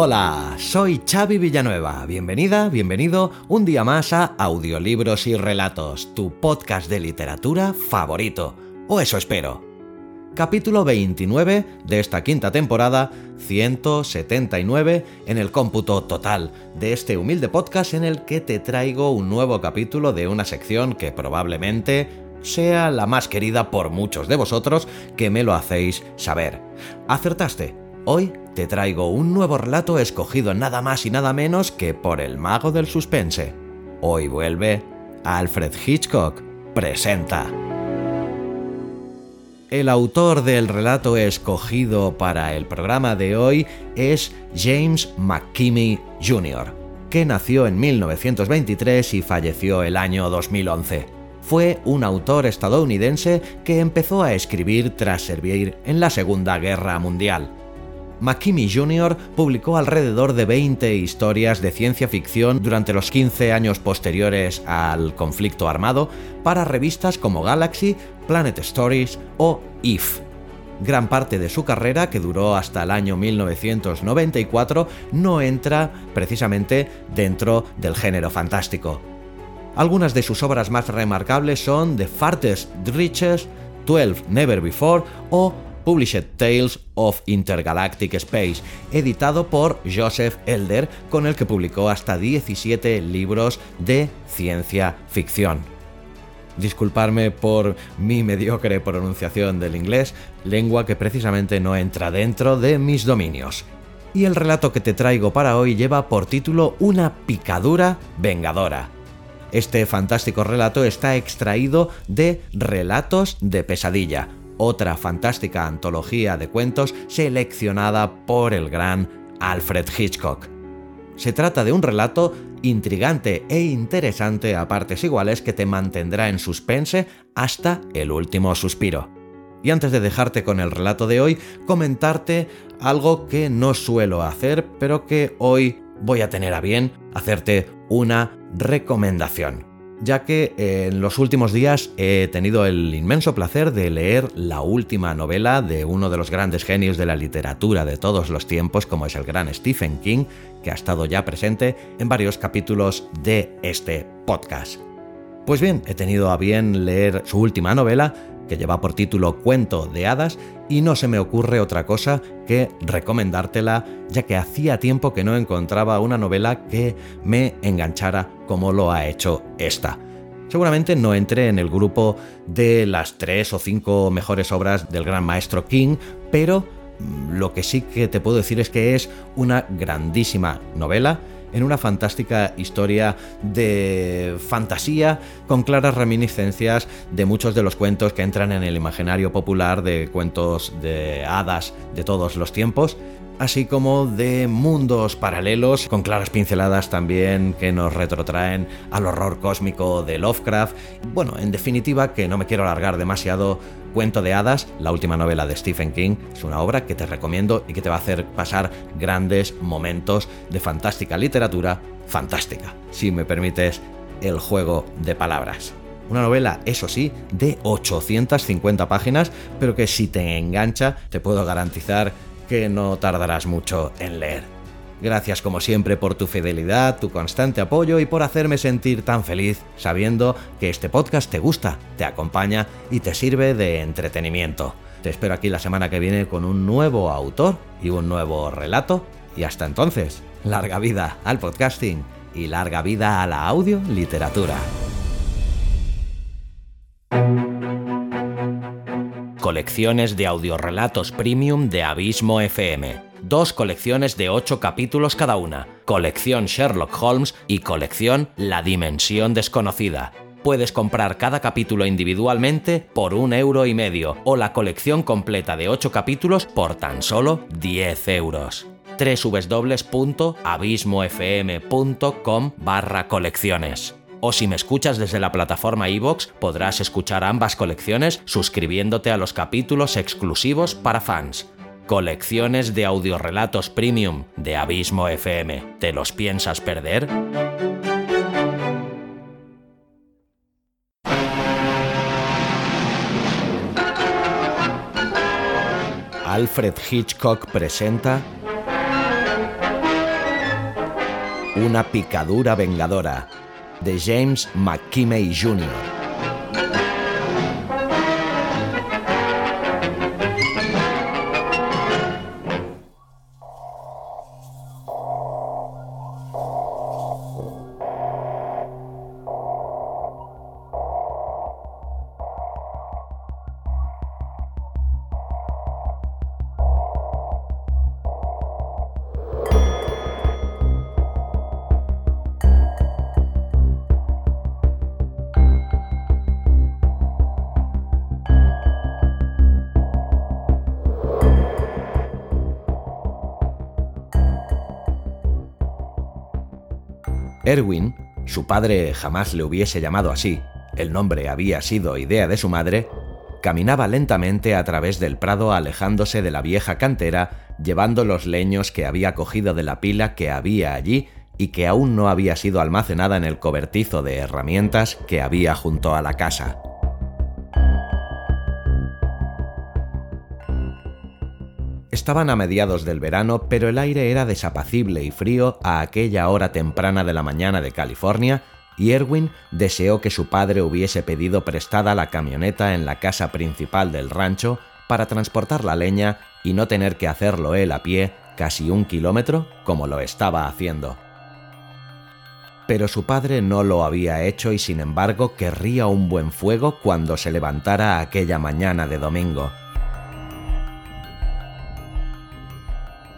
Hola, soy Xavi Villanueva. Bienvenida, bienvenido un día más a Audiolibros y Relatos, tu podcast de literatura favorito. O eso espero. Capítulo 29 de esta quinta temporada, 179 en el cómputo total de este humilde podcast en el que te traigo un nuevo capítulo de una sección que probablemente sea la más querida por muchos de vosotros que me lo hacéis saber. Acertaste Hoy te traigo un nuevo relato escogido nada más y nada menos que por el mago del suspense. Hoy vuelve Alfred Hitchcock. Presenta. El autor del relato escogido para el programa de hoy es James McKimmey Jr., que nació en 1923 y falleció el año 2011 fue un autor estadounidense que empezó a escribir tras servir en la Segunda Guerra Mundial. McKimmey Jr. publicó alrededor de 20 historias de ciencia ficción durante los 15 años posteriores al conflicto armado para revistas como Galaxy, Planet Stories o If. Gran parte de su carrera, que duró hasta el año 1994, no entra precisamente dentro del género fantástico. Algunas de sus obras más remarcables son The Farthest Reaches, 12 Never Before o Published Tales of Intergalactic Space, editado por Joseph Elder, con el que publicó hasta 17 libros de ciencia ficción. Disculparme por mi mediocre pronunciación del inglés, lengua que precisamente no entra dentro de mis dominios. Y el relato que te traigo para hoy lleva por título Una picadura vengadora. Este fantástico relato está extraído de Relatos de Pesadilla, otra fantástica antología de cuentos seleccionada por el gran Alfred Hitchcock. Se trata de un relato intrigante e interesante a partes iguales que te mantendrá en suspense hasta el último suspiro. Y antes de dejarte con el relato de hoy, comentarte algo que no suelo hacer, pero que hoy voy a tener a bien hacerte una recomendación ya que en los últimos días he tenido el inmenso placer de leer la última novela de uno de los grandes genios de la literatura de todos los tiempos, como es el gran Stephen King, que ha estado ya presente en varios capítulos de este podcast. Pues bien, he tenido a bien leer su última novela, que lleva por título Cuento de Hadas, y no se me ocurre otra cosa que recomendártela, ya que hacía tiempo que no encontraba una novela que me enganchara como lo ha hecho esta. Seguramente no entré en el grupo de las tres o cinco mejores obras del gran maestro King, pero lo que sí que te puedo decir es que es una grandísima novela en una fantástica historia de fantasía con claras reminiscencias de muchos de los cuentos que entran en el imaginario popular de cuentos de hadas de todos los tiempos así como de mundos paralelos con claras pinceladas también que nos retrotraen al horror cósmico de Lovecraft. Bueno, en definitiva, que no me quiero alargar demasiado, Cuento de Hadas, la última novela de Stephen King, es una obra que te recomiendo y que te va a hacer pasar grandes momentos de fantástica literatura, fantástica, si me permites el juego de palabras. Una novela, eso sí, de 850 páginas, pero que si te engancha, te puedo garantizar que no tardarás mucho en leer. Gracias como siempre por tu fidelidad, tu constante apoyo y por hacerme sentir tan feliz sabiendo que este podcast te gusta, te acompaña y te sirve de entretenimiento. Te espero aquí la semana que viene con un nuevo autor y un nuevo relato. Y hasta entonces, larga vida al podcasting y larga vida a la audio literatura. Colecciones de audiorelatos premium de Abismo FM dos colecciones de ocho capítulos cada una, colección Sherlock Holmes y colección La Dimensión Desconocida. Puedes comprar cada capítulo individualmente por un euro y medio o la colección completa de 8 capítulos por tan solo 10 euros www.abismofm.com barra colecciones. O si me escuchas desde la plataforma iVoox, podrás escuchar ambas colecciones suscribiéndote a los capítulos exclusivos para fans. Colecciones de audiorelatos premium de Abismo FM. ¿Te los piensas perder? Alfred Hitchcock presenta Una picadura vengadora de James McKimmey Jr. Erwin, su padre jamás le hubiese llamado así, el nombre había sido idea de su madre, caminaba lentamente a través del prado alejándose de la vieja cantera, llevando los leños que había cogido de la pila que había allí y que aún no había sido almacenada en el cobertizo de herramientas que había junto a la casa. Estaban a mediados del verano, pero el aire era desapacible y frío a aquella hora temprana de la mañana de California, y Erwin deseó que su padre hubiese pedido prestada la camioneta en la casa principal del rancho para transportar la leña y no tener que hacerlo él a pie casi un kilómetro como lo estaba haciendo. Pero su padre no lo había hecho y sin embargo querría un buen fuego cuando se levantara aquella mañana de domingo.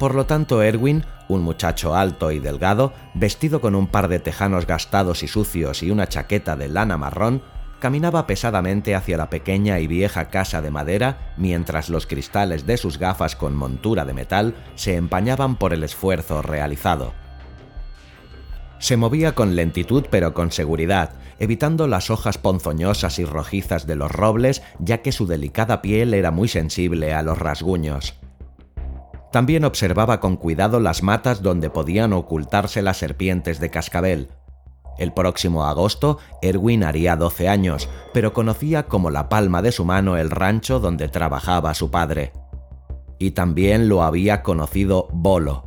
Por lo tanto, Erwin, un muchacho alto y delgado, vestido con un par de tejanos gastados y sucios y una chaqueta de lana marrón, caminaba pesadamente hacia la pequeña y vieja casa de madera mientras los cristales de sus gafas con montura de metal se empañaban por el esfuerzo realizado. Se movía con lentitud pero con seguridad, evitando las hojas ponzoñosas y rojizas de los robles ya que su delicada piel era muy sensible a los rasguños. También observaba con cuidado las matas donde podían ocultarse las serpientes de cascabel. El próximo agosto, Erwin haría 12 años, pero conocía como la palma de su mano el rancho donde trabajaba su padre. Y también lo había conocido Bolo.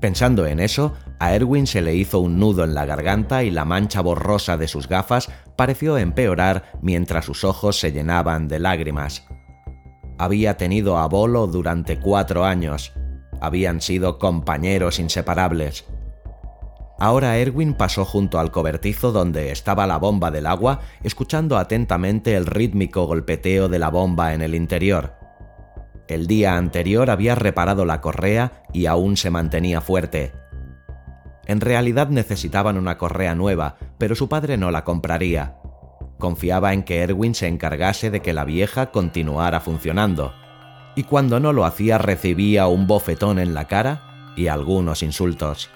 Pensando en eso, a Erwin se le hizo un nudo en la garganta y la mancha borrosa de sus gafas pareció empeorar mientras sus ojos se llenaban de lágrimas había tenido a Bolo durante cuatro años. Habían sido compañeros inseparables. Ahora Erwin pasó junto al cobertizo donde estaba la bomba del agua, escuchando atentamente el rítmico golpeteo de la bomba en el interior. El día anterior había reparado la correa y aún se mantenía fuerte. En realidad necesitaban una correa nueva, pero su padre no la compraría. Confiaba en que Erwin se encargase de que la vieja continuara funcionando, y cuando no lo hacía recibía un bofetón en la cara y algunos insultos.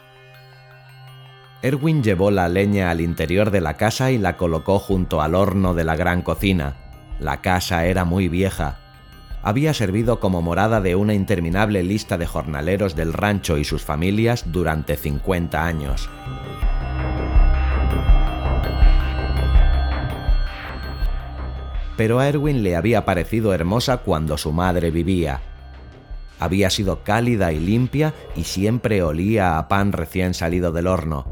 Erwin llevó la leña al interior de la casa y la colocó junto al horno de la gran cocina. La casa era muy vieja. Había servido como morada de una interminable lista de jornaleros del rancho y sus familias durante 50 años. Pero a Erwin le había parecido hermosa cuando su madre vivía. Había sido cálida y limpia y siempre olía a pan recién salido del horno.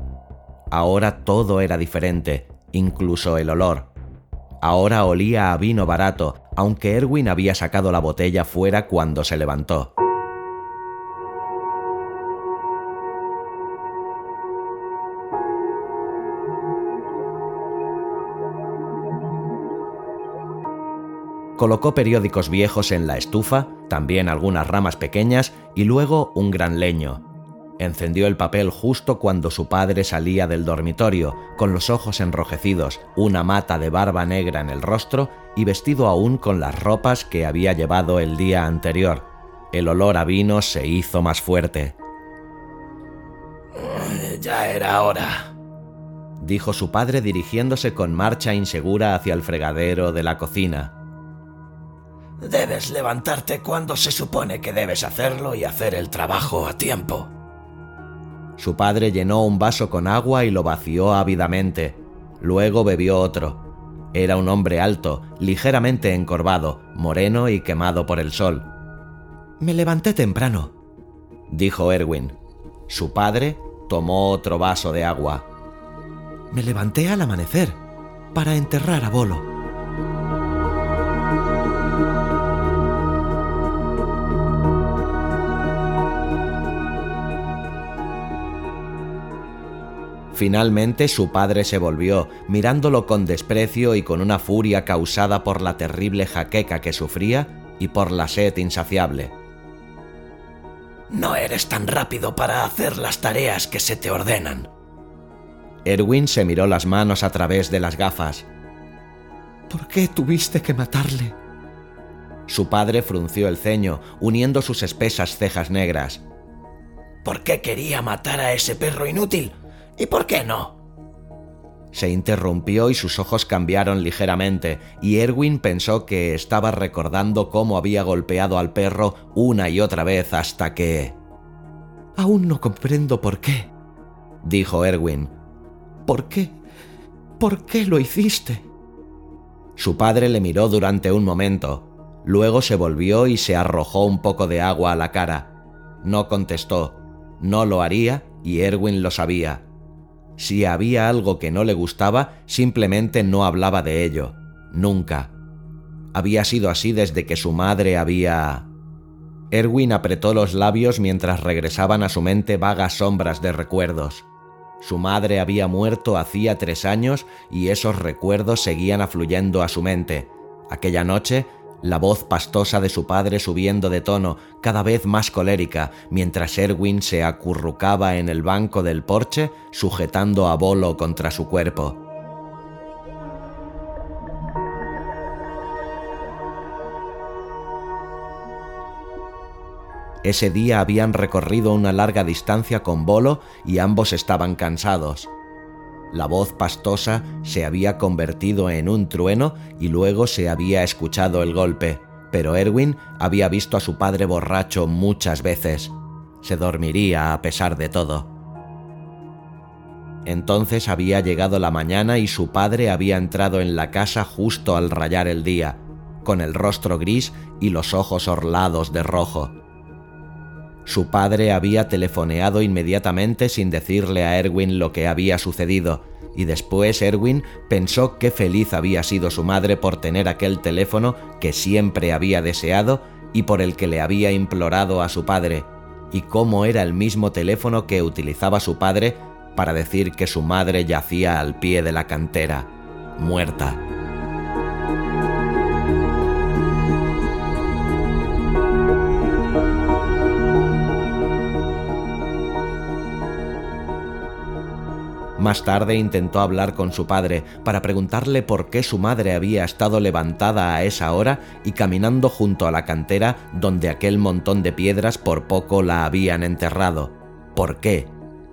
Ahora todo era diferente, incluso el olor. Ahora olía a vino barato, aunque Erwin había sacado la botella fuera cuando se levantó. Colocó periódicos viejos en la estufa, también algunas ramas pequeñas y luego un gran leño. Encendió el papel justo cuando su padre salía del dormitorio, con los ojos enrojecidos, una mata de barba negra en el rostro y vestido aún con las ropas que había llevado el día anterior. El olor a vino se hizo más fuerte. Ya era hora, dijo su padre dirigiéndose con marcha insegura hacia el fregadero de la cocina. Debes levantarte cuando se supone que debes hacerlo y hacer el trabajo a tiempo. Su padre llenó un vaso con agua y lo vació ávidamente. Luego bebió otro. Era un hombre alto, ligeramente encorvado, moreno y quemado por el sol. Me levanté temprano, dijo Erwin. Su padre tomó otro vaso de agua. Me levanté al amanecer, para enterrar a Bolo. Finalmente su padre se volvió, mirándolo con desprecio y con una furia causada por la terrible jaqueca que sufría y por la sed insaciable. No eres tan rápido para hacer las tareas que se te ordenan. Erwin se miró las manos a través de las gafas. ¿Por qué tuviste que matarle? Su padre frunció el ceño, uniendo sus espesas cejas negras. ¿Por qué quería matar a ese perro inútil? ¿Y por qué no? Se interrumpió y sus ojos cambiaron ligeramente, y Erwin pensó que estaba recordando cómo había golpeado al perro una y otra vez hasta que... Aún no comprendo por qué, dijo Erwin. ¿Por qué? ¿Por qué lo hiciste? Su padre le miró durante un momento, luego se volvió y se arrojó un poco de agua a la cara. No contestó, no lo haría y Erwin lo sabía si había algo que no le gustaba, simplemente no hablaba de ello. Nunca. Había sido así desde que su madre había... Erwin apretó los labios mientras regresaban a su mente vagas sombras de recuerdos. Su madre había muerto hacía tres años y esos recuerdos seguían afluyendo a su mente. Aquella noche la voz pastosa de su padre subiendo de tono, cada vez más colérica, mientras Erwin se acurrucaba en el banco del porche, sujetando a Bolo contra su cuerpo. Ese día habían recorrido una larga distancia con Bolo y ambos estaban cansados. La voz pastosa se había convertido en un trueno y luego se había escuchado el golpe, pero Erwin había visto a su padre borracho muchas veces. Se dormiría a pesar de todo. Entonces había llegado la mañana y su padre había entrado en la casa justo al rayar el día, con el rostro gris y los ojos orlados de rojo. Su padre había telefoneado inmediatamente sin decirle a Erwin lo que había sucedido, y después Erwin pensó qué feliz había sido su madre por tener aquel teléfono que siempre había deseado y por el que le había implorado a su padre, y cómo era el mismo teléfono que utilizaba su padre para decir que su madre yacía al pie de la cantera, muerta. Más tarde intentó hablar con su padre para preguntarle por qué su madre había estado levantada a esa hora y caminando junto a la cantera donde aquel montón de piedras por poco la habían enterrado. ¿Por qué?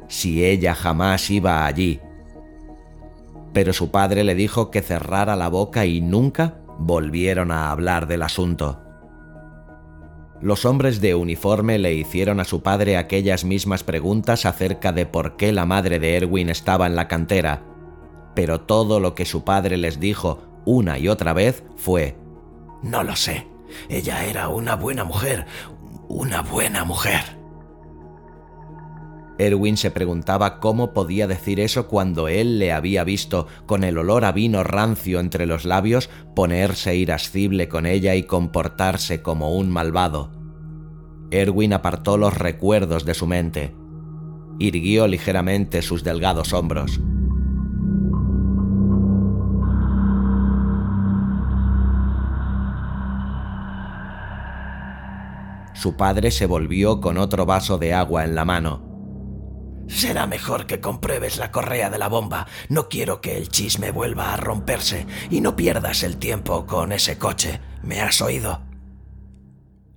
Si ella jamás iba allí. Pero su padre le dijo que cerrara la boca y nunca volvieron a hablar del asunto. Los hombres de uniforme le hicieron a su padre aquellas mismas preguntas acerca de por qué la madre de Erwin estaba en la cantera, pero todo lo que su padre les dijo una y otra vez fue, No lo sé, ella era una buena mujer, una buena mujer. Erwin se preguntaba cómo podía decir eso cuando él le había visto, con el olor a vino rancio entre los labios, ponerse irascible con ella y comportarse como un malvado. Erwin apartó los recuerdos de su mente. Irguió ligeramente sus delgados hombros. Su padre se volvió con otro vaso de agua en la mano Será mejor que compruebes la correa de la bomba. No quiero que el chisme vuelva a romperse y no pierdas el tiempo con ese coche. ¿Me has oído?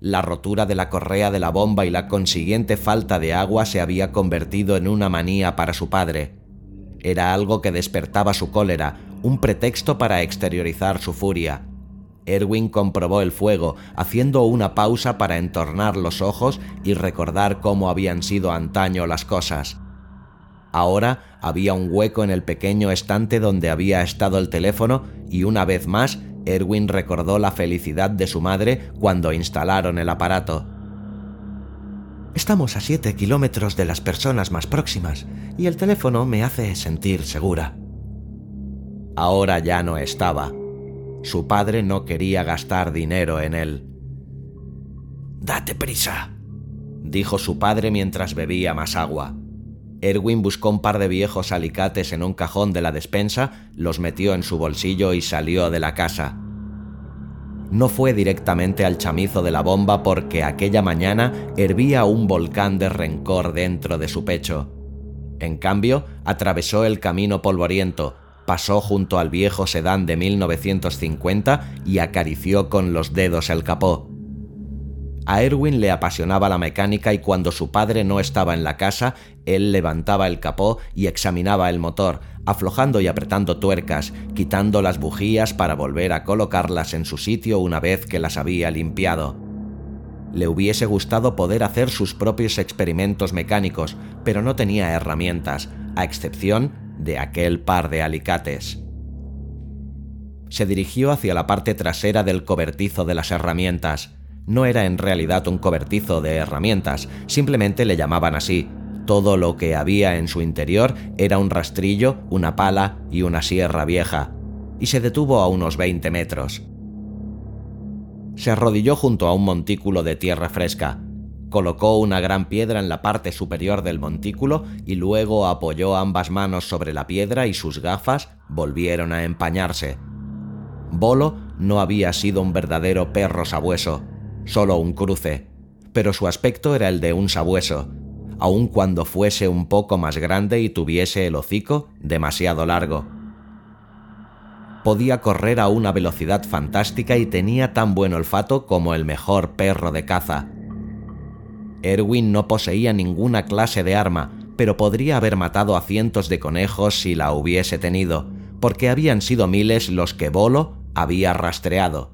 La rotura de la correa de la bomba y la consiguiente falta de agua se había convertido en una manía para su padre. Era algo que despertaba su cólera, un pretexto para exteriorizar su furia. Erwin comprobó el fuego, haciendo una pausa para entornar los ojos y recordar cómo habían sido antaño las cosas. Ahora había un hueco en el pequeño estante donde había estado el teléfono y una vez más Erwin recordó la felicidad de su madre cuando instalaron el aparato. Estamos a siete kilómetros de las personas más próximas y el teléfono me hace sentir segura. Ahora ya no estaba. Su padre no quería gastar dinero en él. Date prisa, dijo su padre mientras bebía más agua. Erwin buscó un par de viejos alicates en un cajón de la despensa, los metió en su bolsillo y salió de la casa. No fue directamente al chamizo de la bomba porque aquella mañana hervía un volcán de rencor dentro de su pecho. En cambio, atravesó el camino polvoriento, pasó junto al viejo sedán de 1950 y acarició con los dedos el capó. A Erwin le apasionaba la mecánica y cuando su padre no estaba en la casa, él levantaba el capó y examinaba el motor, aflojando y apretando tuercas, quitando las bujías para volver a colocarlas en su sitio una vez que las había limpiado. Le hubiese gustado poder hacer sus propios experimentos mecánicos, pero no tenía herramientas, a excepción de aquel par de alicates. Se dirigió hacia la parte trasera del cobertizo de las herramientas, no era en realidad un cobertizo de herramientas, simplemente le llamaban así. Todo lo que había en su interior era un rastrillo, una pala y una sierra vieja, y se detuvo a unos 20 metros. Se arrodilló junto a un montículo de tierra fresca, colocó una gran piedra en la parte superior del montículo y luego apoyó ambas manos sobre la piedra y sus gafas volvieron a empañarse. Bolo no había sido un verdadero perro sabueso, solo un cruce, pero su aspecto era el de un sabueso, aun cuando fuese un poco más grande y tuviese el hocico demasiado largo. Podía correr a una velocidad fantástica y tenía tan buen olfato como el mejor perro de caza. Erwin no poseía ninguna clase de arma, pero podría haber matado a cientos de conejos si la hubiese tenido, porque habían sido miles los que Bolo había rastreado.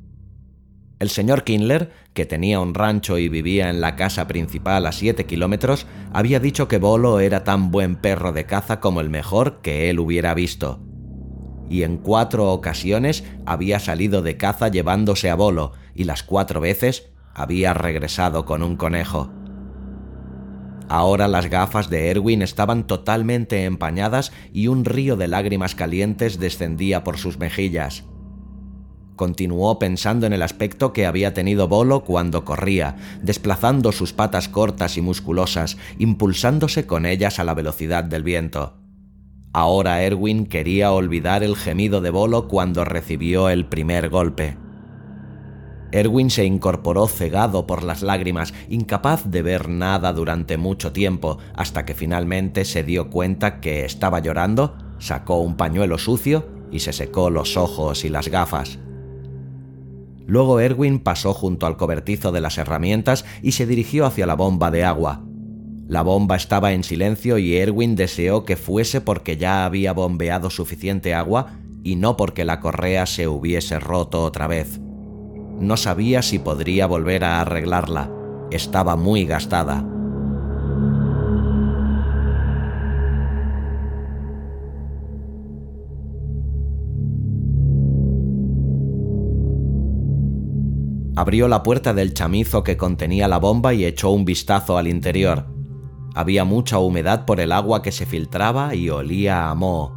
El señor Kindler, que tenía un rancho y vivía en la casa principal a siete kilómetros, había dicho que Bolo era tan buen perro de caza como el mejor que él hubiera visto. Y en cuatro ocasiones había salido de caza llevándose a Bolo, y las cuatro veces había regresado con un conejo. Ahora las gafas de Erwin estaban totalmente empañadas y un río de lágrimas calientes descendía por sus mejillas. Continuó pensando en el aspecto que había tenido Bolo cuando corría, desplazando sus patas cortas y musculosas, impulsándose con ellas a la velocidad del viento. Ahora Erwin quería olvidar el gemido de Bolo cuando recibió el primer golpe. Erwin se incorporó cegado por las lágrimas, incapaz de ver nada durante mucho tiempo, hasta que finalmente se dio cuenta que estaba llorando, sacó un pañuelo sucio y se secó los ojos y las gafas. Luego Erwin pasó junto al cobertizo de las herramientas y se dirigió hacia la bomba de agua. La bomba estaba en silencio y Erwin deseó que fuese porque ya había bombeado suficiente agua y no porque la correa se hubiese roto otra vez. No sabía si podría volver a arreglarla. Estaba muy gastada. Abrió la puerta del chamizo que contenía la bomba y echó un vistazo al interior. Había mucha humedad por el agua que se filtraba y olía a moho.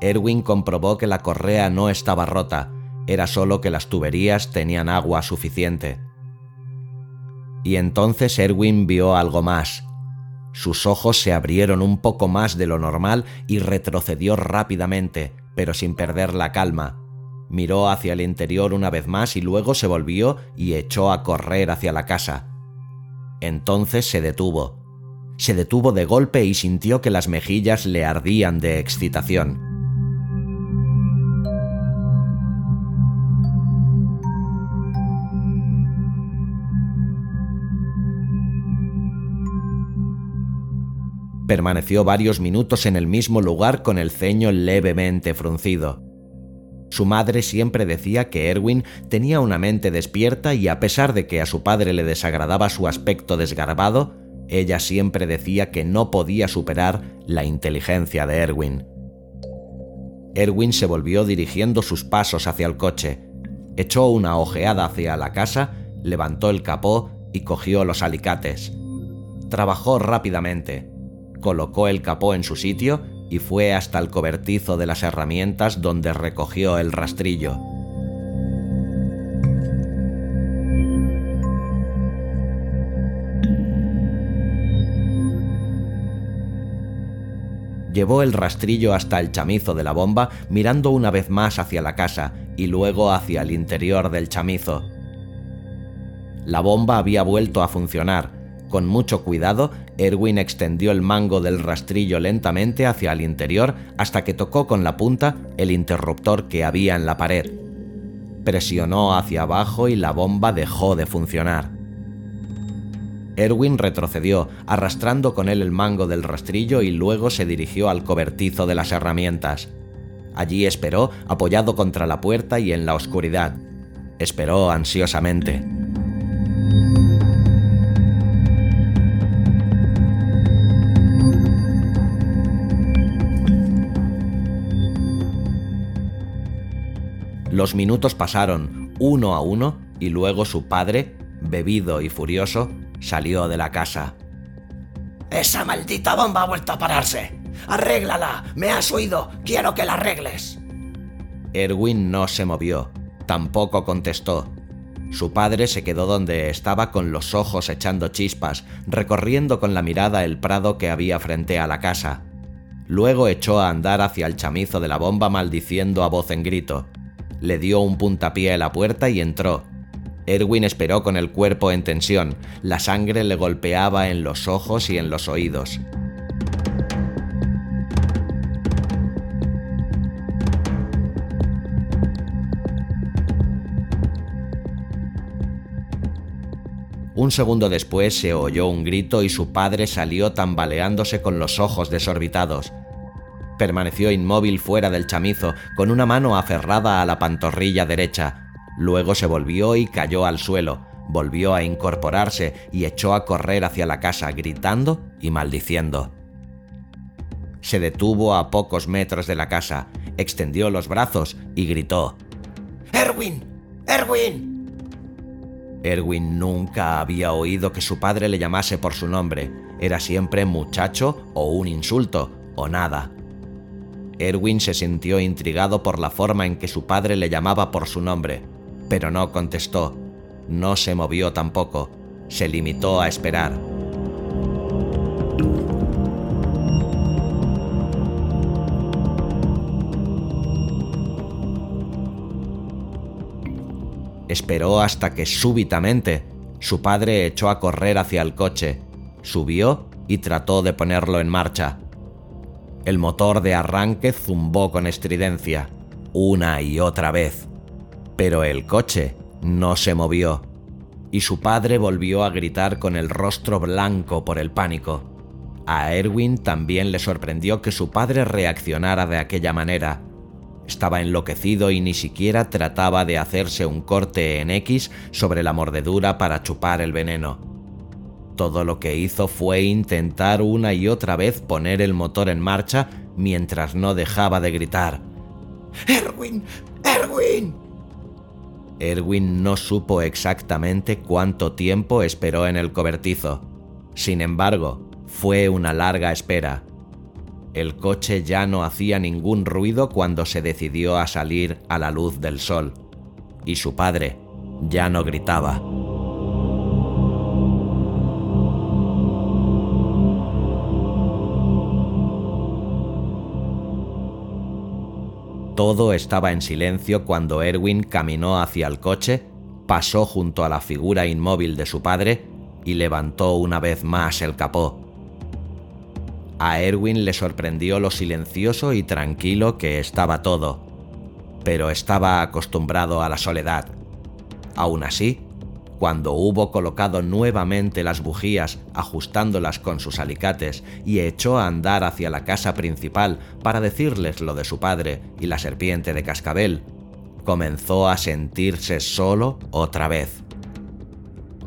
Erwin comprobó que la correa no estaba rota, era solo que las tuberías tenían agua suficiente. Y entonces Erwin vio algo más. Sus ojos se abrieron un poco más de lo normal y retrocedió rápidamente, pero sin perder la calma. Miró hacia el interior una vez más y luego se volvió y echó a correr hacia la casa. Entonces se detuvo. Se detuvo de golpe y sintió que las mejillas le ardían de excitación. Permaneció varios minutos en el mismo lugar con el ceño levemente fruncido. Su madre siempre decía que Erwin tenía una mente despierta y a pesar de que a su padre le desagradaba su aspecto desgarbado, ella siempre decía que no podía superar la inteligencia de Erwin. Erwin se volvió dirigiendo sus pasos hacia el coche, echó una ojeada hacia la casa, levantó el capó y cogió los alicates. Trabajó rápidamente, colocó el capó en su sitio y fue hasta el cobertizo de las herramientas donde recogió el rastrillo. Llevó el rastrillo hasta el chamizo de la bomba, mirando una vez más hacia la casa y luego hacia el interior del chamizo. La bomba había vuelto a funcionar, con mucho cuidado, Erwin extendió el mango del rastrillo lentamente hacia el interior hasta que tocó con la punta el interruptor que había en la pared. Presionó hacia abajo y la bomba dejó de funcionar. Erwin retrocedió, arrastrando con él el mango del rastrillo y luego se dirigió al cobertizo de las herramientas. Allí esperó, apoyado contra la puerta y en la oscuridad. Esperó ansiosamente. Los minutos pasaron uno a uno y luego su padre, bebido y furioso, salió de la casa. ¡Esa maldita bomba ha vuelto a pararse! ¡Arréglala! ¡Me has oído! ¡Quiero que la arregles! Erwin no se movió, tampoco contestó. Su padre se quedó donde estaba con los ojos echando chispas, recorriendo con la mirada el prado que había frente a la casa. Luego echó a andar hacia el chamizo de la bomba maldiciendo a voz en grito le dio un puntapié a la puerta y entró. Erwin esperó con el cuerpo en tensión, la sangre le golpeaba en los ojos y en los oídos. Un segundo después se oyó un grito y su padre salió tambaleándose con los ojos desorbitados. Permaneció inmóvil fuera del chamizo, con una mano aferrada a la pantorrilla derecha. Luego se volvió y cayó al suelo. Volvió a incorporarse y echó a correr hacia la casa, gritando y maldiciendo. Se detuvo a pocos metros de la casa, extendió los brazos y gritó. ¡Erwin! ¡Erwin! Erwin nunca había oído que su padre le llamase por su nombre. Era siempre muchacho o un insulto, o nada. Erwin se sintió intrigado por la forma en que su padre le llamaba por su nombre, pero no contestó, no se movió tampoco, se limitó a esperar. Esperó hasta que súbitamente su padre echó a correr hacia el coche, subió y trató de ponerlo en marcha. El motor de arranque zumbó con estridencia, una y otra vez. Pero el coche no se movió, y su padre volvió a gritar con el rostro blanco por el pánico. A Erwin también le sorprendió que su padre reaccionara de aquella manera. Estaba enloquecido y ni siquiera trataba de hacerse un corte en X sobre la mordedura para chupar el veneno. Todo lo que hizo fue intentar una y otra vez poner el motor en marcha mientras no dejaba de gritar. ¡Erwin! ¡Erwin! Erwin no supo exactamente cuánto tiempo esperó en el cobertizo. Sin embargo, fue una larga espera. El coche ya no hacía ningún ruido cuando se decidió a salir a la luz del sol. Y su padre ya no gritaba. Todo estaba en silencio cuando Erwin caminó hacia el coche, pasó junto a la figura inmóvil de su padre y levantó una vez más el capó. A Erwin le sorprendió lo silencioso y tranquilo que estaba todo, pero estaba acostumbrado a la soledad. Aún así, cuando hubo colocado nuevamente las bujías ajustándolas con sus alicates y echó a andar hacia la casa principal para decirles lo de su padre y la serpiente de cascabel, comenzó a sentirse solo otra vez.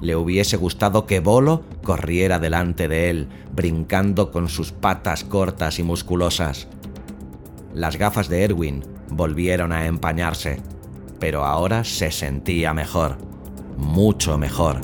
Le hubiese gustado que Bolo corriera delante de él, brincando con sus patas cortas y musculosas. Las gafas de Erwin volvieron a empañarse, pero ahora se sentía mejor mucho mejor.